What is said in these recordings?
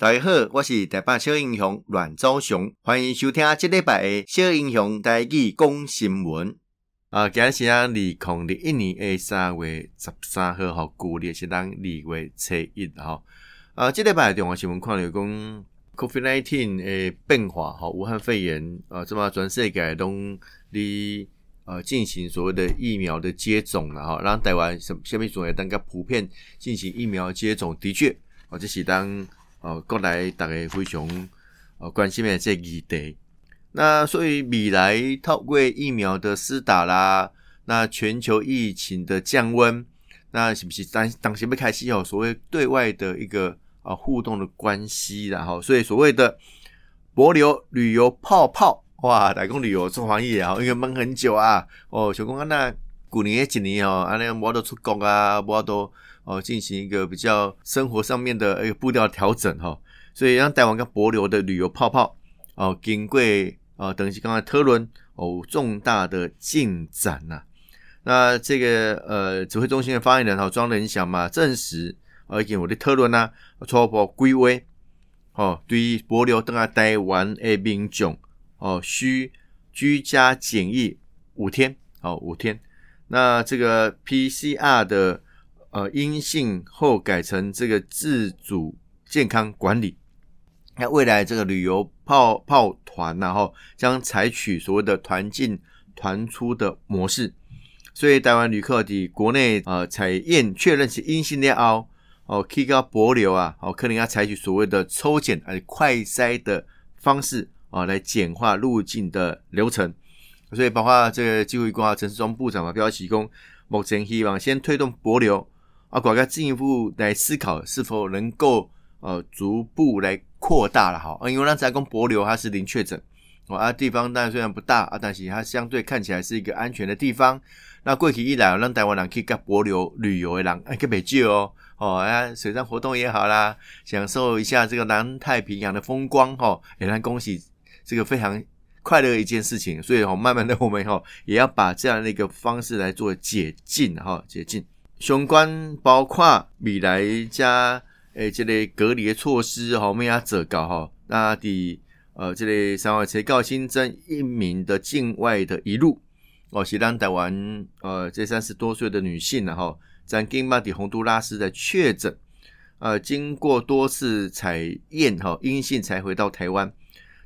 大家好，我是台北小英雄阮昭雄，欢迎收听这礼拜的小英雄台语讲新闻。啊，今日是啊，二零二一年的三月十三号，吼，旧历是咱二月初一，吼。啊，这礼拜重要新闻看到讲 COVID-19 的变化，吼，武汉肺炎啊，这么全世界拢伫呃进行所谓的疫苗的接种了，哈，让台湾什什么种类，大家普遍进行疫苗接种，的确，啊，这是当。哦，国内大家非常呃关心的这议题。那所以未来透过疫苗的施打啦，那全球疫情的降温，那是不是当当时要开始有所谓对外的一个啊互动的关系啦？哈，所以所谓的帛琉旅游泡泡，哇，来讲旅游做防疫啊，因为闷很久啊。哦，想讲啊，那过年几年哦，啊那无得出国啊，无得。哦，进行一个比较生活上面的一个步调调整哈，所以让台湾跟帛琉的旅游泡泡哦，经过啊，等于刚才特伦哦重大的进展呐。那这个呃指挥中心的发言人哈庄人祥嘛证实，而且我的特伦呐初步归位哦，对于帛琉登来台湾的民众哦需居家检疫五天哦五天，那这个 PCR 的。呃，阴性后改成这个自主健康管理。那未来这个旅游泡泡团，然后将采取所谓的团进团出的模式。所以台湾旅客的国内呃采验确认是阴性的哦，哦，可以到帛琉啊，哦，可能要采取所谓的抽检还是快筛的方式啊，来简化入境的流程。所以包括这个机会挂陈时中部长嘛，表示说，目前希望先推动博流。啊，国家进一步来思考是否能够呃逐步来扩大了哈，因为咱在讲博流它是零确诊，哦啊地方当然虽然不大啊，但是它相对看起来是一个安全的地方。那过去一来，让台湾人去到帛琉旅游的人哎，特别少哦，哦啊水上活动也好啦，享受一下这个南太平洋的风光哈，也让恭喜这个非常快乐一件事情。所以哦，慢慢的我们哈也要把这样的一个方式来做解禁哈，解禁。相关包括未来加诶，这个隔离的措施哈，我们要做到哈。那第呃，这个三月才告新增一名的境外的移入哦，是让台湾呃这三十多岁的女性然后，在金马底洪都拉斯的确诊，呃，经过多次采验哈阴性才回到台湾，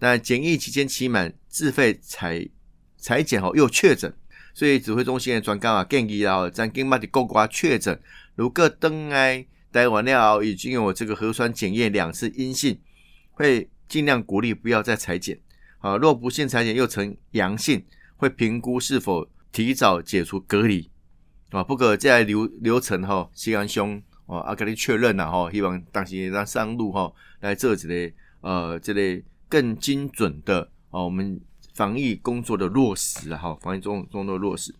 那检疫期间期满自费采采检后又确诊。所以指挥中心的专家啊建议啊，在金马的国外确诊，如果登来台湾了已经有这个核酸检验两次阴性，会尽量鼓励不要再采检。啊，若不幸采检又呈阳性，会评估是否提早解除隔离。啊，不过这流流程哈，希望兄哦阿给你确认了哈，希望当时让上路哈来做这类呃这类更精准的哦我们。防疫工作的落实，哈，防疫中中的落实。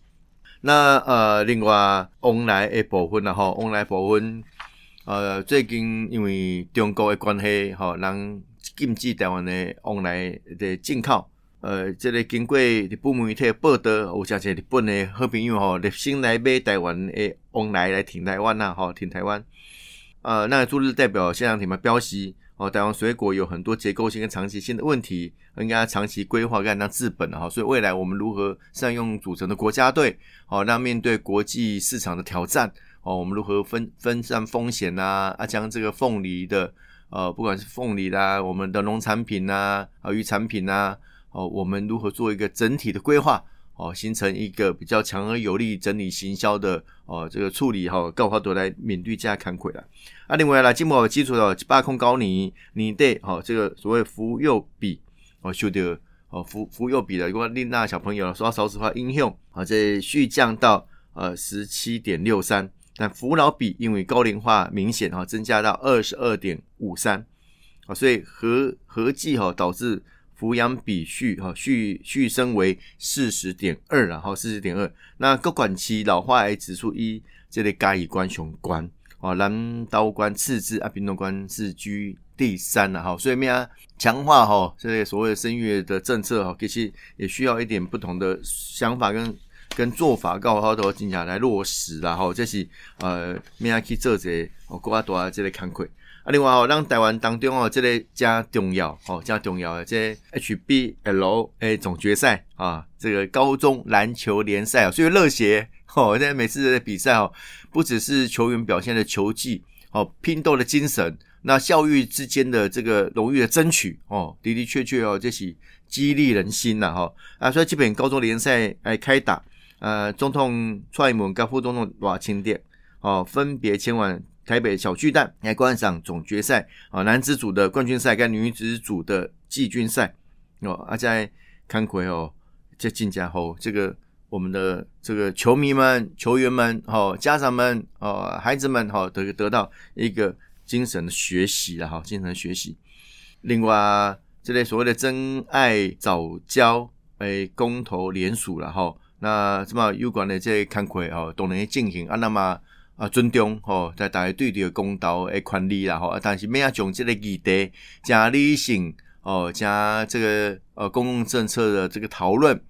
那呃，另外往来的部分啊，哈，往来部分，呃，最近因为中国的关系，哈，人禁止台湾的往来的进口。呃，这个经过日本媒体报道，有些些日本的好朋友哈，热心来买台湾的往来来停台湾呐，哈，停台湾。呃，那驻日代表现场挺嘛标示。哦，台湾水果有很多结构性跟长期性的问题，应该长期规划，该让治本哈。所以未来我们如何善用组成的国家队，哦，那面对国际市场的挑战，哦，我们如何分分散风险啊？啊，将这个凤梨的，呃，不管是凤梨啦，我们的农产品呐，啊，鱼产品呐，哦，我们如何做一个整体的规划？哦，形成一个比较强而有力整理行销的哦，这个处理哈，高花朵来面对加看亏了。啊，另外来经贸基础的八控高你你对哈，这个所谓福佑比哦，修的哦福福佑比的，如果丽娜小朋友说少子化影响啊，这续降到呃十七点六三，但扶老比因为高龄化明显哈，增加到二十二点五三啊，所以合合计哈导致。抚养比续哈续续升为四十点二，然后四十点二。那各管区老化癌指数一，这类嘉义关雄关哦，南刀关次之，啊，屏东关是居第三了哈。所以咩啊，强化哈这些所谓的生育的政策哈，其实也需要一点不同的想法跟跟做法，告好多进下来落实啦哈。这是呃咩啊去做这个哦，国家多啊这类慷慨。啊，另外哦，让台湾当中哦，这个加重要哦，加重要的这 HBL 诶总决赛啊，这个高中篮球联赛啊，所以热血哦，在每次的比赛哦，不只是球员表现的球技哦，拼斗的精神，那校誉之间的这个荣誉的争取哦，的的确确哦，这是激励人心呐哈啊，所以基本高中联赛来开打，呃，总统蔡英文跟副总统赖清德哦，分别前往。台北小巨蛋来观赏总决赛啊，男子组的冠军赛跟女子组的季军赛哦，啊在看魁哦，这进家后，这个我们的这个球迷们、球员们、哦家长们、哦孩子们哈，得得到一个精神的学习了哈，精神的学习。另外，这类所谓的真爱早教诶公投联署了哈，那什么有关的这些看魁哦都能进行啊，那么。啊，尊重吼，在大家对这个公道诶权利啦吼，但是咩啊，从这个议题加理性哦，加这个呃公共政策的这个讨论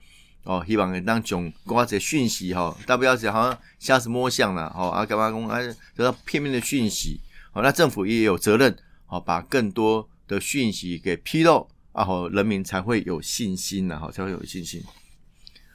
哦，希望能当从瓜这讯息吼，大不要讲好像瞎子摸象了吼，啊干嘛讲啊得到片面的讯息，好，那政府也有责任好，把更多的讯息给披露啊，好，人民才会有信心了，好，才会有信心。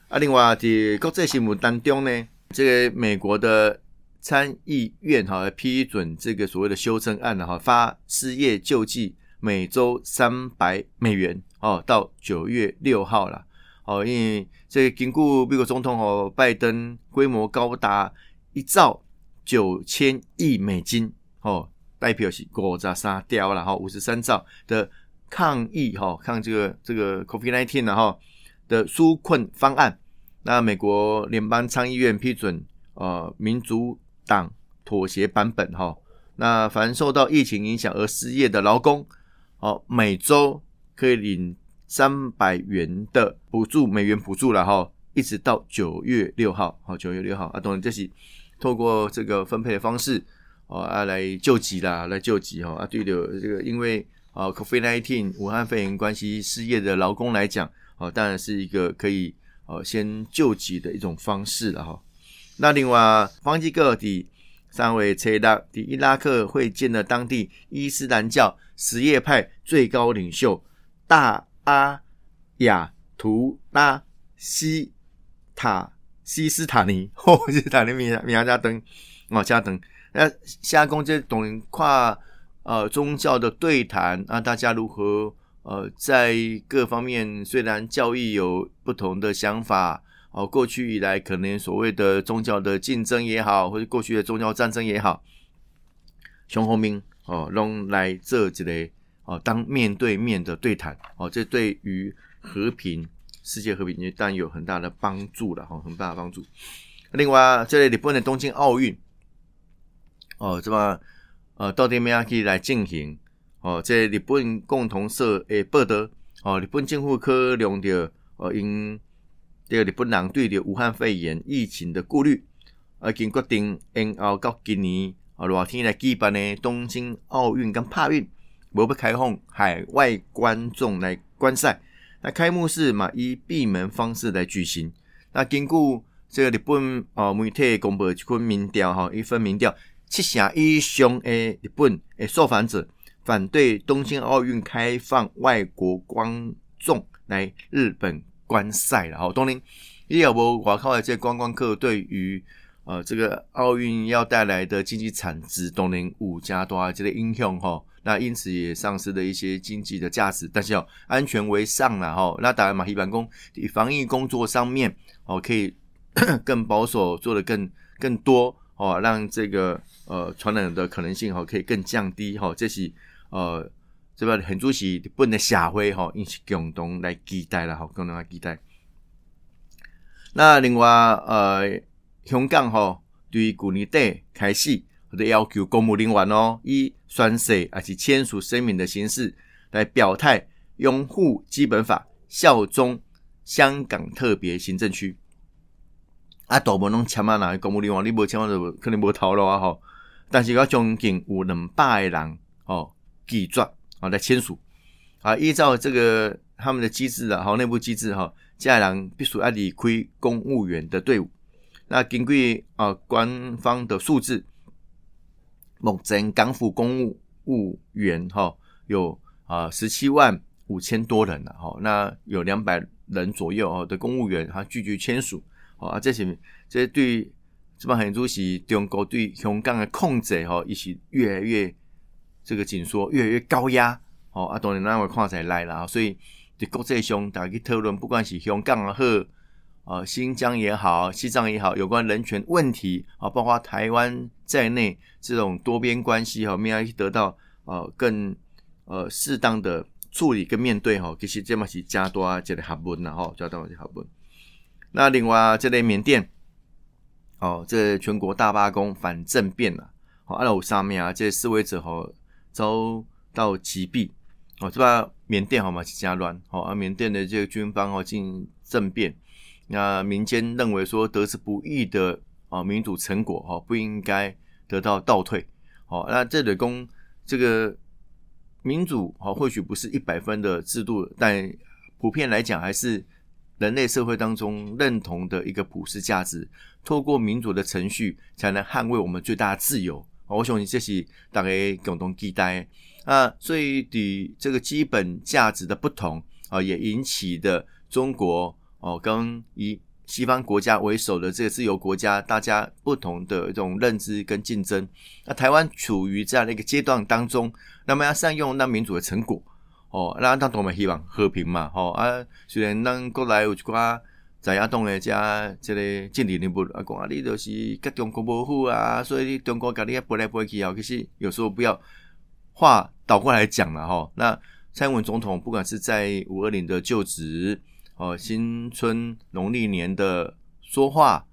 啊，另外在国际新闻当中呢，这个美国的。参议院哈批准这个所谓的修正案了哈，发失业救济每周三百美元哦，到九月六号了哦，因为这个经过美国总统哦拜登规模高达一兆九千亿美金哦，代表是国家沙雕了哈，五十三兆的抗议哈抗这个这个 COVID-19 了哈的纾困方案，那美国联邦参议院批准呃民族。党妥协版本哈，那凡受到疫情影响而失业的劳工，哦，每周可以领三百元的补助，美元补助了哈，一直到九月六号，好，九月六号。啊，当然这是透过这个分配的方式，哦啊来救急啦，来救急哈。啊，对的，这个因为啊，COVID-19 武汉肺炎关系失业的劳工来讲，哦，当然是一个可以哦先救急的一种方式了哈。那另外，方济各的三位切拉的伊拉克会见了当地伊斯兰教什叶派最高领袖大阿亚图拉西塔西斯塔尼，哦，是塔尼米米亚加登哦，加登。那下公这懂跨呃宗教的对谈啊，大家如何呃在各方面虽然教义有不同的想法。哦，过去以来可能所谓的宗教的竞争也好，或者过去的宗教战争也好，熊红明哦，拢来这之类哦，当面对面的对谈哦，这对于和平、世界和平当然有很大的帮助了哈，很大的帮助。另外，这里日本的东京奥运哦，这么呃，到底怎么样可以来进行哦？这日本共同社诶报道哦，日本政府可能的哦因。第二，日本人对着武汉肺炎疫情的顾虑，而经决定延后到今年啊热天来举办呢东京奥运跟帕运，无不开放海外观众来观赛。那开幕式嘛，以闭门方式来举行。那经过这个日本啊媒体公布一份民调哈，一份民调，七成以上的日本诶受访者反对东京奥运开放外国观众来日本。观赛了哈，当然，也有无我靠的这观光客对于呃这个奥运要带来的经济产值，当然五加多啊这个英雄哈。那因此也丧失了一些经济的价值。但是哦，安全为上了哈。那当然嘛，一般工防疫工作上面哦，可以 更保守，做得更更多哦，让这个呃传染的可能性哈可以更降低哈。这是呃。这边很主席日本的社会哈，引起共同来期待了吼，共同来期待。那另外呃，香港吼，对于去年底开始，或者要求公务人员哦，以宣誓还是签署声明的形式来表态拥护基本法，效忠香港特别行政区。啊，大部分拢签啊，哪公务人员你无签啊，就肯定无头路啊吼。但是我将近有两百个人哦，拒绝。啊，来签署啊！依照这个他们的机制啊，好内部机制哈，接下来必须要离开公务员的队伍。那根据啊官方的数字，目前港府公务务员哈，有啊十七万五千多人了哈，那有两百人左右哦的公务员哈拒绝签署，啊，这些这是对这帮很多是中国对香港的控制哈，一起越来越这个紧缩，越来越高压，哦啊，当然那位看起来了，所以在国际上大家去讨论，不管是香港也好，啊新疆也好，西藏也好，有关人权问题啊，包括台湾在内这种多边关系哈，我们要得到呃更呃适当的处理跟面对哈，其实这嘛是加多这个学问呐哈，加多这个学问。那另外这类缅甸，哦，这全国大罢工反政变了，好，阿拉上面啊，这示威者哈遭到击毙，哦，这把缅甸好嘛是加乱，好，而缅甸的这个军方哦进政变，那民间认为说得之不易的啊民主成果哈不应该得到倒退，好，那这里公这个民主哦或许不是一百分的制度，但普遍来讲还是。人类社会当中认同的一个普世价值，透过民主的程序，才能捍卫我们最大自由。我想这是大家共同期待啊。所以，的这个基本价值的不同啊，也引起的中国哦，跟以西方国家为首的这个自由国家，大家不同的一种认知跟竞争。那台湾处于这样的一个阶段当中，那么要善用那民主的成果。哦，那当然嘛希望和平嘛，吼啊！虽然咱国内有一寡在亚东的遮即个政治人物啊，讲啊，你就是甲中国无好啊，所以你中国甲你啊飞来飞去啊，其实有时候不要话倒过来讲了吼。那蔡英文总统不管是在五二零的就职，哦，新春农历年的说话，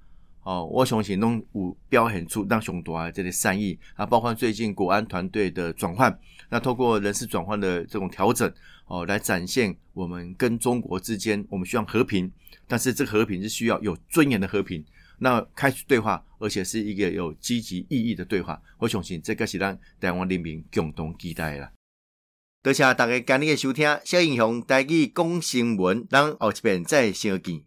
哦，我相信拢有表现出当上大的这个善意啊，包括最近国安团队的转换。那透过人事转换的这种调整，哦，来展现我们跟中国之间，我们需要和平，但是这个和平是需要有尊严的和平。那开始对话，而且是一个有积极意义的对话。我相信这个是让台湾人民共同期待的。多谢大家今日的收听，小英雄带去讲新闻，让后一遍再相见。